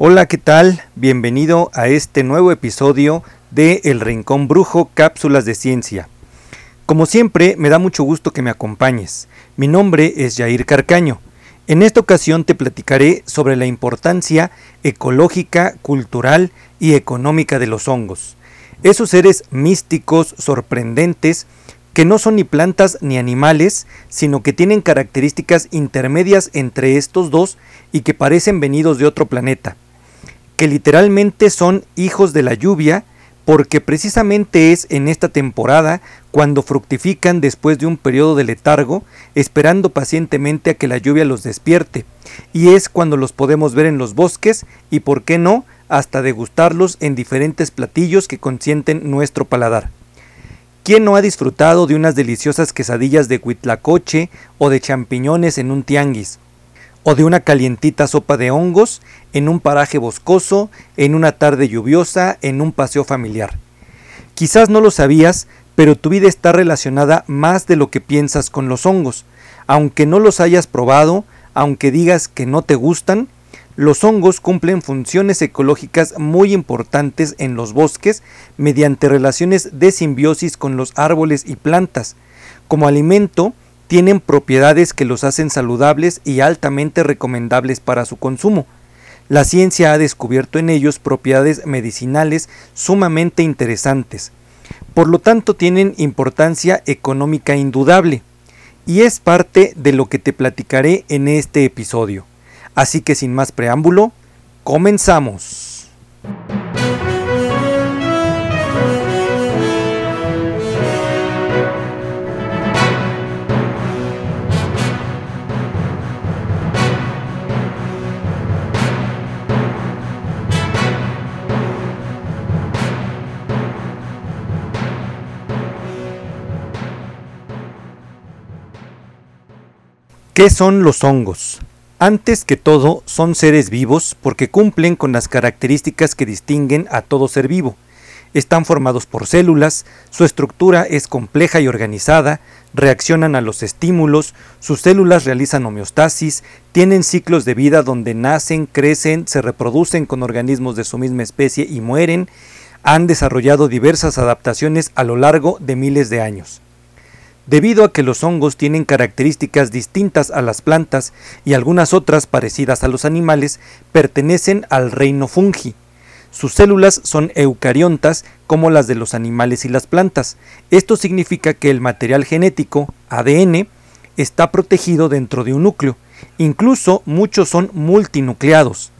Hola, ¿qué tal? Bienvenido a este nuevo episodio de El Rincón Brujo Cápsulas de Ciencia. Como siempre, me da mucho gusto que me acompañes. Mi nombre es Jair Carcaño. En esta ocasión te platicaré sobre la importancia ecológica, cultural y económica de los hongos. Esos seres místicos, sorprendentes, que no son ni plantas ni animales, sino que tienen características intermedias entre estos dos y que parecen venidos de otro planeta que literalmente son hijos de la lluvia, porque precisamente es en esta temporada cuando fructifican después de un periodo de letargo, esperando pacientemente a que la lluvia los despierte, y es cuando los podemos ver en los bosques y, por qué no, hasta degustarlos en diferentes platillos que consienten nuestro paladar. ¿Quién no ha disfrutado de unas deliciosas quesadillas de huitlacoche o de champiñones en un tianguis? O de una calientita sopa de hongos en un paraje boscoso, en una tarde lluviosa, en un paseo familiar. Quizás no lo sabías, pero tu vida está relacionada más de lo que piensas con los hongos. Aunque no los hayas probado, aunque digas que no te gustan, los hongos cumplen funciones ecológicas muy importantes en los bosques mediante relaciones de simbiosis con los árboles y plantas. Como alimento, tienen propiedades que los hacen saludables y altamente recomendables para su consumo. La ciencia ha descubierto en ellos propiedades medicinales sumamente interesantes. Por lo tanto, tienen importancia económica indudable. Y es parte de lo que te platicaré en este episodio. Así que sin más preámbulo, comenzamos. ¿Qué son los hongos? Antes que todo, son seres vivos porque cumplen con las características que distinguen a todo ser vivo. Están formados por células, su estructura es compleja y organizada, reaccionan a los estímulos, sus células realizan homeostasis, tienen ciclos de vida donde nacen, crecen, se reproducen con organismos de su misma especie y mueren, han desarrollado diversas adaptaciones a lo largo de miles de años. Debido a que los hongos tienen características distintas a las plantas y algunas otras parecidas a los animales, pertenecen al reino fungi. Sus células son eucariontas como las de los animales y las plantas. Esto significa que el material genético, ADN, está protegido dentro de un núcleo. Incluso muchos son multinucleados.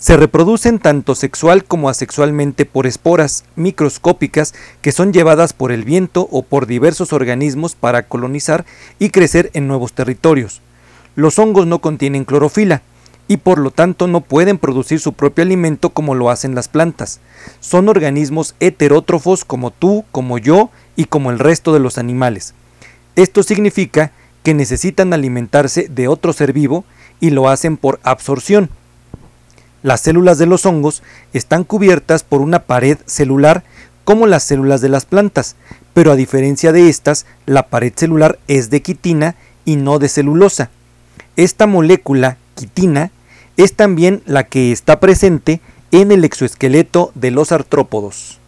Se reproducen tanto sexual como asexualmente por esporas microscópicas que son llevadas por el viento o por diversos organismos para colonizar y crecer en nuevos territorios. Los hongos no contienen clorofila y por lo tanto no pueden producir su propio alimento como lo hacen las plantas. Son organismos heterótrofos como tú, como yo y como el resto de los animales. Esto significa que necesitan alimentarse de otro ser vivo y lo hacen por absorción las células de los hongos están cubiertas por una pared celular como las células de las plantas, pero a diferencia de estas, la pared celular es de quitina y no de celulosa. Esta molécula, quitina, es también la que está presente en el exoesqueleto de los artrópodos.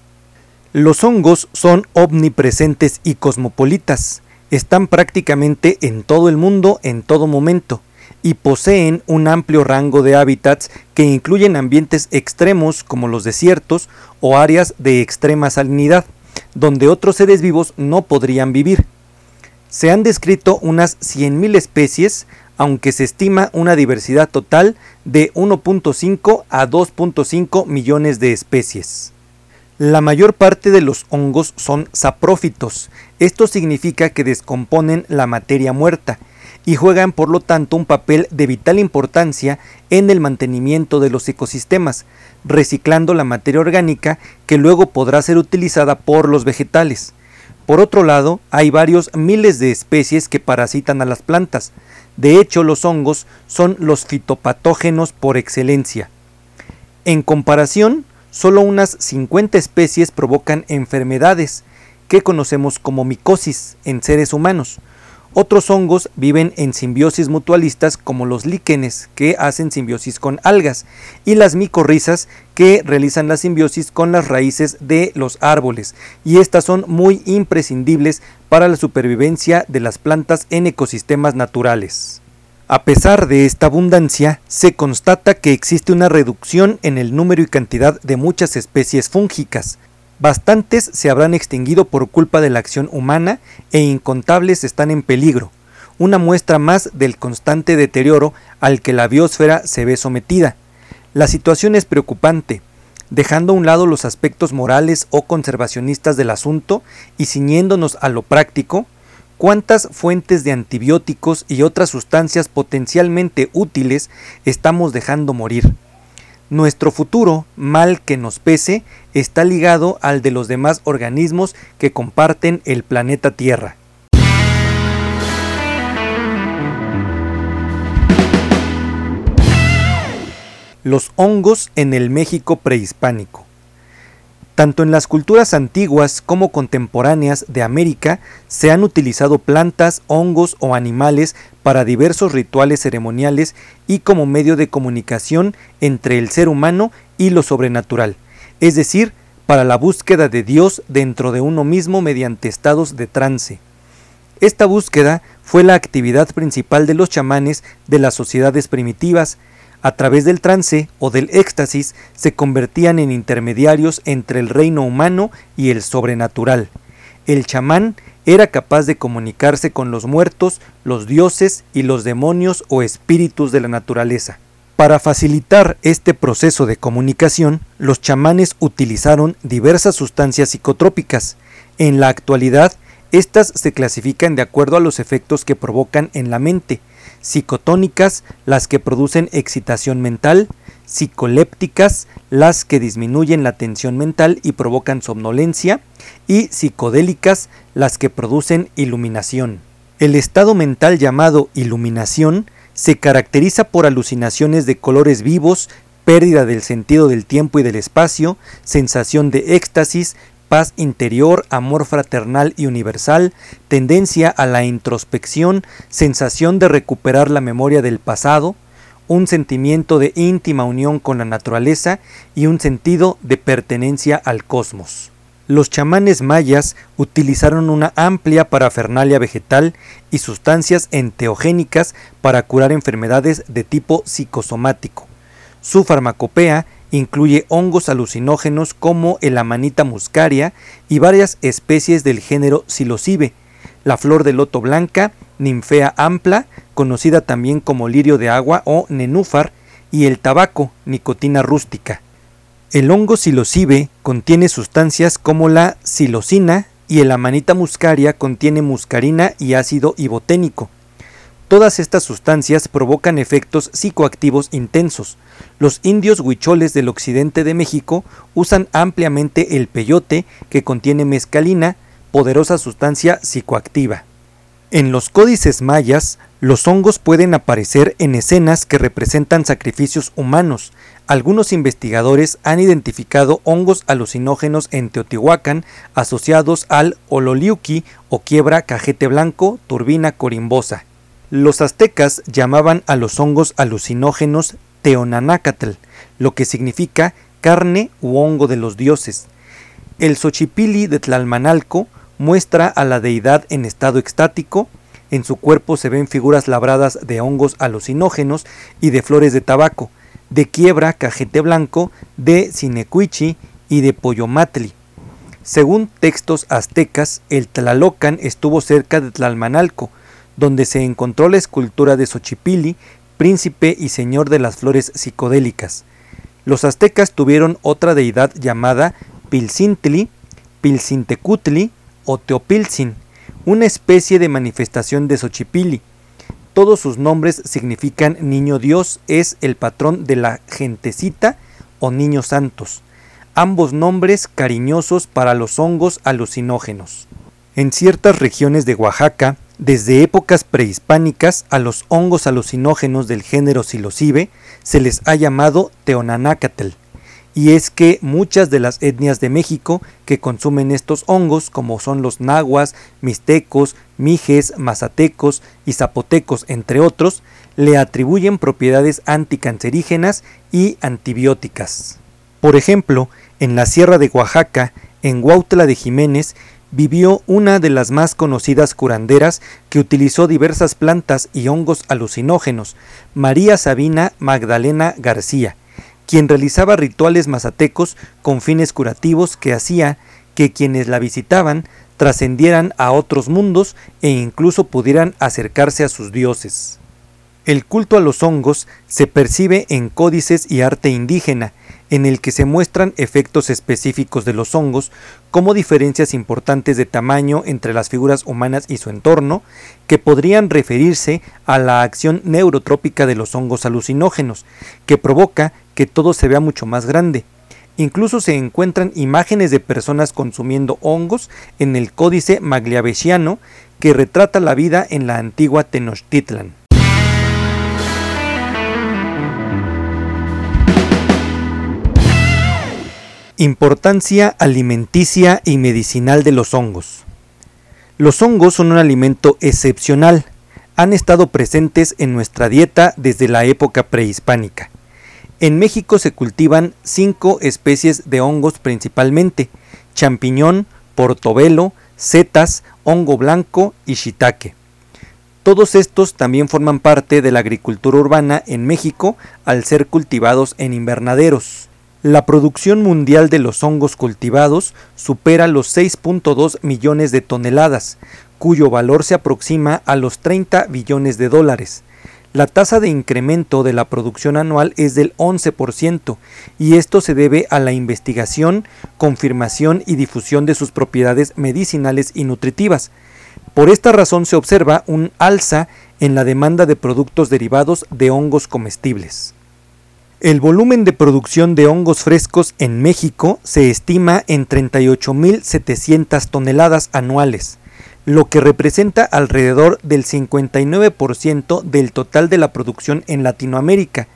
Los hongos son omnipresentes y cosmopolitas, están prácticamente en todo el mundo en todo momento y poseen un amplio rango de hábitats que incluyen ambientes extremos como los desiertos o áreas de extrema salinidad, donde otros seres vivos no podrían vivir. Se han descrito unas 100.000 especies, aunque se estima una diversidad total de 1.5 a 2.5 millones de especies. La mayor parte de los hongos son saprófitos. Esto significa que descomponen la materia muerta y juegan por lo tanto un papel de vital importancia en el mantenimiento de los ecosistemas, reciclando la materia orgánica que luego podrá ser utilizada por los vegetales. Por otro lado, hay varios miles de especies que parasitan a las plantas. De hecho, los hongos son los fitopatógenos por excelencia. En comparación, solo unas 50 especies provocan enfermedades, que conocemos como micosis en seres humanos, Otros hongos viven en simbiosis mutualistas como los líquenes, que hacen simbiosis con algas, y las micorrizas, que realizan la simbiosis con las raíces de los árboles, y estas son muy imprescindibles para la supervivencia de las plantas en ecosistemas naturales. A pesar de esta abundancia, se constata que existe una reducción en el número y cantidad de muchas especies fúngicas, Bastantes se habrán extinguido por culpa de la acción humana e incontables están en peligro, una muestra más del constante deterioro al que la biosfera se ve sometida. La situación es preocupante, dejando a un lado los aspectos morales o conservacionistas del asunto y ciñéndonos a lo práctico, cuántas fuentes de antibióticos y otras sustancias potencialmente útiles estamos dejando morir. Nuestro futuro, mal que nos pese, está ligado al de los demás organismos que comparten el planeta Tierra. Los hongos en el México prehispánico. Tanto en las culturas antiguas como contemporáneas de América se han utilizado plantas, hongos o animales para diversos rituales ceremoniales y como medio de comunicación entre el ser humano y lo sobrenatural, es decir, para la búsqueda de Dios dentro de uno mismo mediante estados de trance. Esta búsqueda fue la actividad principal de los chamanes de las sociedades primitivas, a través del trance o del éxtasis se convertían en intermediarios entre el reino humano y el sobrenatural. El chamán era capaz de comunicarse con los muertos, los dioses y los demonios o espíritus de la naturaleza. Para facilitar este proceso de comunicación, los chamanes utilizaron diversas sustancias psicotrópicas. En la actualidad, estas se clasifican de acuerdo a los efectos que provocan en la mente, psicotónicas, las que producen excitación mental, psicolépticas, las que disminuyen la tensión mental y provocan somnolencia, y psicodélicas, las que producen iluminación. El estado mental llamado iluminación se caracteriza por alucinaciones de colores vivos, pérdida del sentido del tiempo y del espacio, sensación de éxtasis, paz interior, amor fraternal y universal, tendencia a la introspección, sensación de recuperar la memoria del pasado, un sentimiento de íntima unión con la naturaleza y un sentido de pertenencia al cosmos. Los chamanes mayas utilizaron una amplia parafernalia vegetal y sustancias enteogénicas para curar enfermedades de tipo psicosomático. Su farmacopea incluye hongos alucinógenos como el amanita muscaria y varias especies del género psilocibe, la flor de loto blanca, ninfea ampla, conocida también como lirio de agua o nenúfar, y el tabaco, nicotina rústica. El hongo psilocibe contiene sustancias como la psilocina y el amanita muscaria contiene muscarina y ácido iboténico. Todas estas sustancias provocan efectos psicoactivos intensos. Los indios huicholes del occidente de México usan ampliamente el peyote que contiene mescalina, poderosa sustancia psicoactiva. En los códices mayas, los hongos pueden aparecer en escenas que representan sacrificios humanos. Algunos investigadores han identificado hongos alucinógenos en Teotihuacán asociados al ololiuqui o quiebra cajete blanco, turbina corimbosa. Los aztecas llamaban a los hongos alucinógenos Teonanácatl, lo que significa carne u hongo de los dioses. El Xochipili de Tlalmanalco muestra a la deidad en estado extático, en su cuerpo se ven figuras labradas de hongos alucinógenos y de flores de tabaco, de quiebra, cajete blanco, de cinecuichi y de poyomatli. Según textos aztecas, el Tlalocan estuvo cerca de Tlalmanalco, donde se encontró la escultura de Xochipilli, príncipe y señor de las flores psicodélicas. Los aztecas tuvieron otra deidad llamada Pilcintli, Pilcintecutli o Teopilzin, una especie de manifestación de Xochipilli. Todos sus nombres significan niño Dios, es el patrón de la gentecita o niños santos, ambos nombres cariñosos para los hongos alucinógenos. En ciertas regiones de Oaxaca, desde épocas prehispánicas a los hongos alucinógenos del género psilocibe se les ha llamado teonanácatl, y es que muchas de las etnias de México que consumen estos hongos, como son los nahuas, mixtecos, mijes, mazatecos y zapotecos, entre otros, le atribuyen propiedades anticancerígenas y antibióticas. Por ejemplo, en la Sierra de Oaxaca, en Huautla de Jiménez, vivió una de las más conocidas curanderas que utilizó diversas plantas y hongos alucinógenos, María Sabina Magdalena García, quien realizaba rituales mazatecos con fines curativos que hacía que quienes la visitaban trascendieran a otros mundos e incluso pudieran acercarse a sus dioses. El culto a los hongos se percibe en códices y arte indígena, en el que se muestran efectos específicos de los hongos, como diferencias importantes de tamaño entre las figuras humanas y su entorno, que podrían referirse a la acción neurotrópica de los hongos alucinógenos, que provoca que todo se vea mucho más grande. Incluso se encuentran imágenes de personas consumiendo hongos en el códice magliavesiano que retrata la vida en la antigua Tenochtitlan. Importancia alimenticia y medicinal de los hongos. Los hongos son un alimento excepcional. Han estado presentes en nuestra dieta desde la época prehispánica. En México se cultivan cinco especies de hongos principalmente: champiñón, portobelo, setas, hongo blanco y shiitake. Todos estos también forman parte de la agricultura urbana en México al ser cultivados en invernaderos. La producción mundial de los hongos cultivados supera los 6.2 millones de toneladas, cuyo valor se aproxima a los 30 billones de dólares. La tasa de incremento de la producción anual es del 11% y esto se debe a la investigación, confirmación y difusión de sus propiedades medicinales y nutritivas. Por esta razón se observa un alza en la demanda de productos derivados de hongos comestibles. El volumen de producción de hongos frescos en México se estima en 38.700 toneladas anuales, lo que representa alrededor del 59% del total de la producción en Latinoamérica,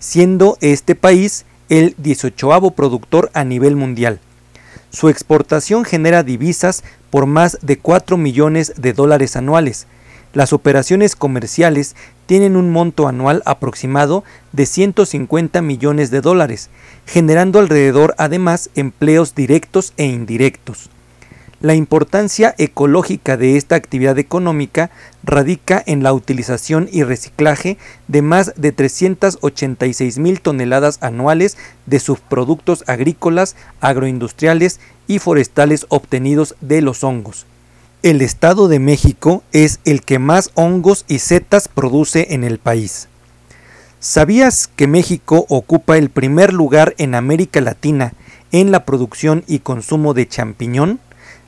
siendo este país el 18 productor a nivel mundial. Su exportación genera divisas por más de 4 millones de dólares anuales, las operaciones comerciales tienen un monto anual aproximado de 150 millones de dólares, generando alrededor además empleos directos e indirectos. La importancia ecológica de esta actividad económica radica en la utilización y reciclaje de más de 386 mil toneladas anuales de subproductos agrícolas, agroindustriales y forestales obtenidos de los hongos el Estado de México es el que más hongos y setas produce en el país. ¿Sabías que México ocupa el primer lugar en América Latina en la producción y consumo de champiñón?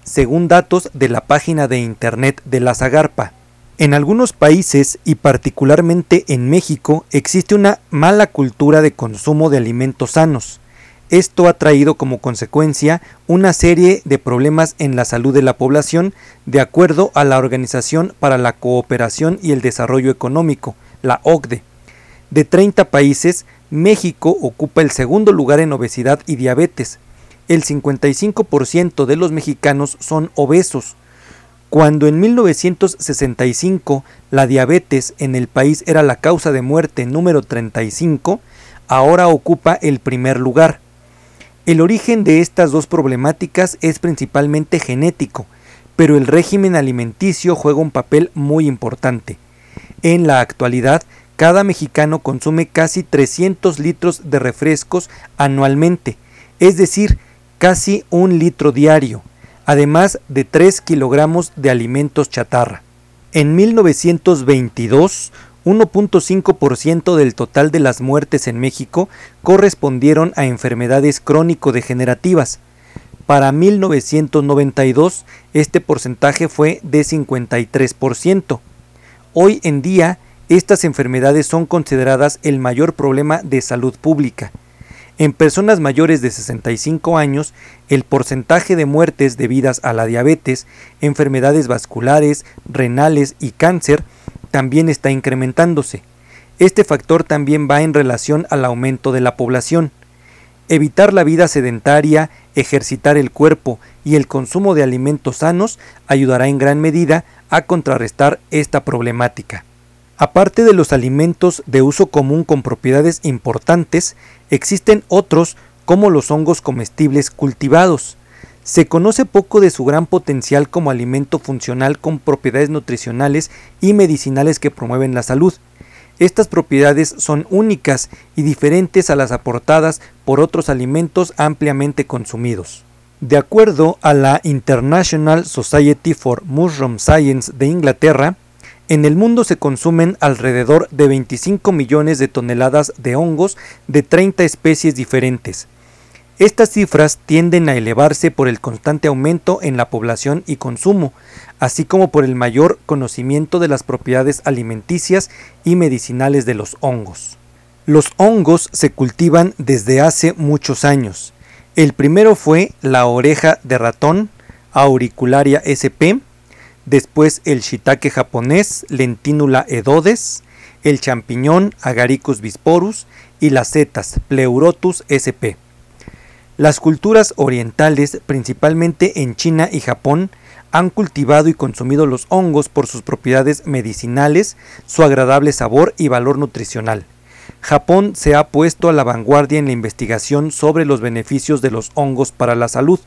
Según datos de la página de internet de la Zagarpa. En algunos países y particularmente en México existe una mala cultura de consumo de alimentos sanos. Esto ha traído como consecuencia una serie de problemas en la salud de la población, de acuerdo a la Organización para la Cooperación y el Desarrollo Económico, la OCDE. De 30 países, México ocupa el segundo lugar en obesidad y diabetes. El 55% de los mexicanos son obesos. Cuando en 1965 la diabetes en el país era la causa de muerte número 35, ahora ocupa el primer lugar. El origen de estas dos problemáticas es principalmente genético, pero el régimen alimenticio juega un papel muy importante. En la actualidad, cada mexicano consume casi 300 litros de refrescos anualmente, es decir, casi un litro diario, además de 3 kilogramos de alimentos chatarra. En 1922, 1.5% del total de las muertes en México correspondieron a enfermedades crónico-degenerativas. Para 1992 este porcentaje fue de 53%. Hoy en día estas enfermedades son consideradas el mayor problema de salud pública. En personas mayores de 65 años, el porcentaje de muertes debidas a la diabetes, enfermedades vasculares, renales y cáncer también está incrementándose. Este factor también va en relación al aumento de la población. Evitar la vida sedentaria, ejercitar el cuerpo y el consumo de alimentos sanos ayudará en gran medida a contrarrestar esta problemática. Aparte de los alimentos de uso común con propiedades importantes, existen otros como los hongos comestibles cultivados. Se conoce poco de su gran potencial como alimento funcional con propiedades nutricionales y medicinales que promueven la salud. Estas propiedades son únicas y diferentes a las aportadas por otros alimentos ampliamente consumidos. De acuerdo a la International Society for Mushroom Science de Inglaterra, en el mundo se consumen alrededor de 25 millones de toneladas de hongos de 30 especies diferentes. Estas cifras tienden a elevarse por el constante aumento en la población y consumo, así como por el mayor conocimiento de las propiedades alimenticias y medicinales de los hongos. Los hongos se cultivan desde hace muchos años. El primero fue la oreja de ratón, Auricularia sp, después el shiitake japonés Lentinula edodes, el champiñón Agaricus bisporus y las setas Pleurotus sp. Las culturas orientales, principalmente en China y Japón, han cultivado y consumido los hongos por sus propiedades medicinales, su agradable sabor y valor nutricional. Japón se ha puesto a la vanguardia en la investigación sobre los beneficios de los hongos para la salud.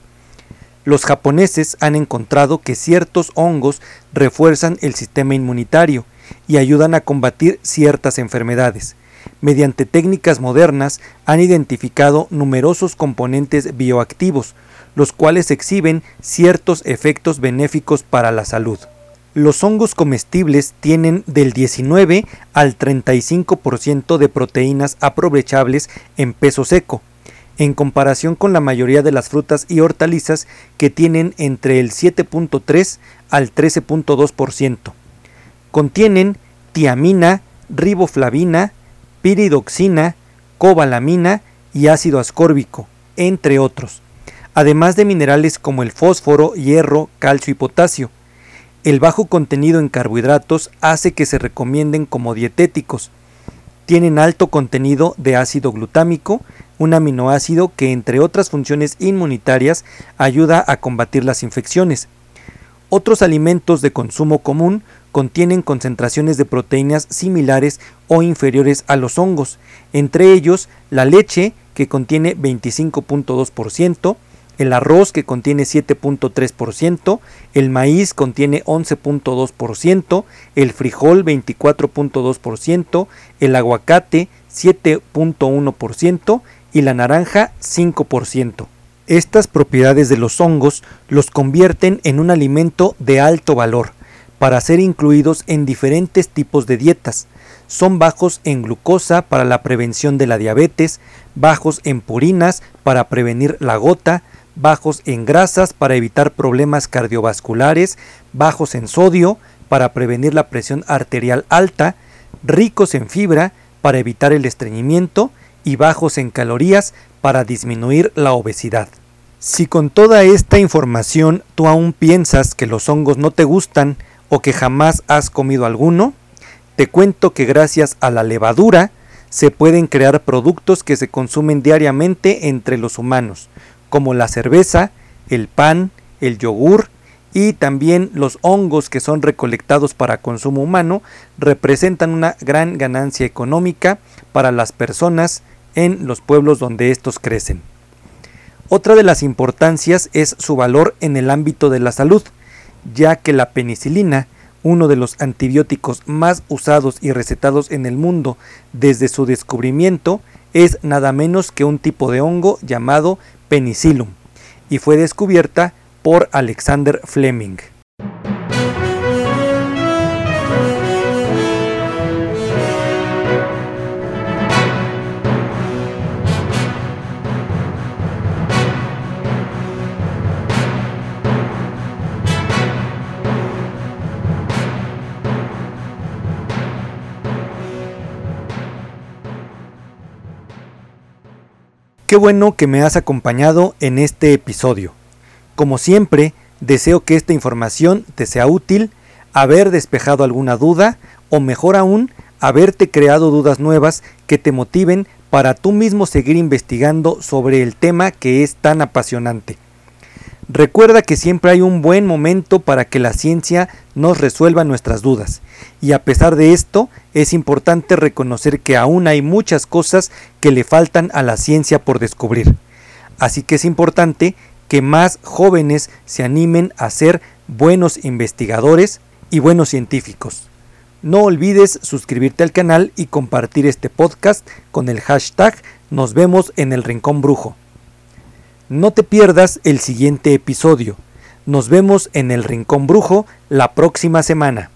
Los japoneses han encontrado que ciertos hongos refuerzan el sistema inmunitario y ayudan a combatir ciertas enfermedades. Mediante técnicas modernas han identificado numerosos componentes bioactivos, los cuales exhiben ciertos efectos benéficos para la salud. Los hongos comestibles tienen del 19 al 35% de proteínas aprovechables en peso seco, en comparación con la mayoría de las frutas y hortalizas que tienen entre el 7.3 al 13.2%. Contienen tiamina, riboflavina, piridoxina, cobalamina y ácido ascórbico, entre otros, además de minerales como el fósforo, hierro, calcio y potasio. El bajo contenido en carbohidratos hace que se recomienden como dietéticos. Tienen alto contenido de ácido glutámico, un aminoácido que entre otras funciones inmunitarias ayuda a combatir las infecciones. Otros alimentos de consumo común contienen concentraciones de proteínas similares o inferiores a los hongos, entre ellos la leche que contiene 25.2%, el arroz que contiene 7.3%, el maíz contiene 11.2%, el frijol 24.2%, el aguacate 7.1% y la naranja 5%. Estas propiedades de los hongos los convierten en un alimento de alto valor para ser incluidos en diferentes tipos de dietas. Son bajos en glucosa para la prevención de la diabetes, bajos en purinas para prevenir la gota, bajos en grasas para evitar problemas cardiovasculares, bajos en sodio para prevenir la presión arterial alta, ricos en fibra para evitar el estreñimiento y bajos en calorías para disminuir la obesidad. Si con toda esta información tú aún piensas que los hongos no te gustan o que jamás has comido alguno, te cuento que gracias a la levadura se pueden crear productos que se consumen diariamente entre los humanos, como la cerveza, el pan, el yogur y también los hongos que son recolectados para consumo humano representan una gran ganancia económica para las personas en los pueblos donde estos crecen. Otra de las importancias es su valor en el ámbito de la salud, ya que la penicilina, uno de los antibióticos más usados y recetados en el mundo desde su descubrimiento, es nada menos que un tipo de hongo llamado penicillum, y fue descubierta por Alexander Fleming. Qué bueno que me has acompañado en este episodio. Como siempre, deseo que esta información te sea útil, haber despejado alguna duda o mejor aún, haberte creado dudas nuevas que te motiven para tú mismo seguir investigando sobre el tema que es tan apasionante. Recuerda que siempre hay un buen momento para que la ciencia nos resuelva nuestras dudas, y a pesar de esto, es importante reconocer que aún hay muchas cosas que le faltan a la ciencia por descubrir. Así que es importante que más jóvenes se animen a ser buenos investigadores y buenos científicos. No olvides suscribirte al canal y compartir este podcast con el hashtag Nos vemos en el Rincón Brujo. No te pierdas el siguiente episodio. Nos vemos en el Rincón Brujo la próxima semana.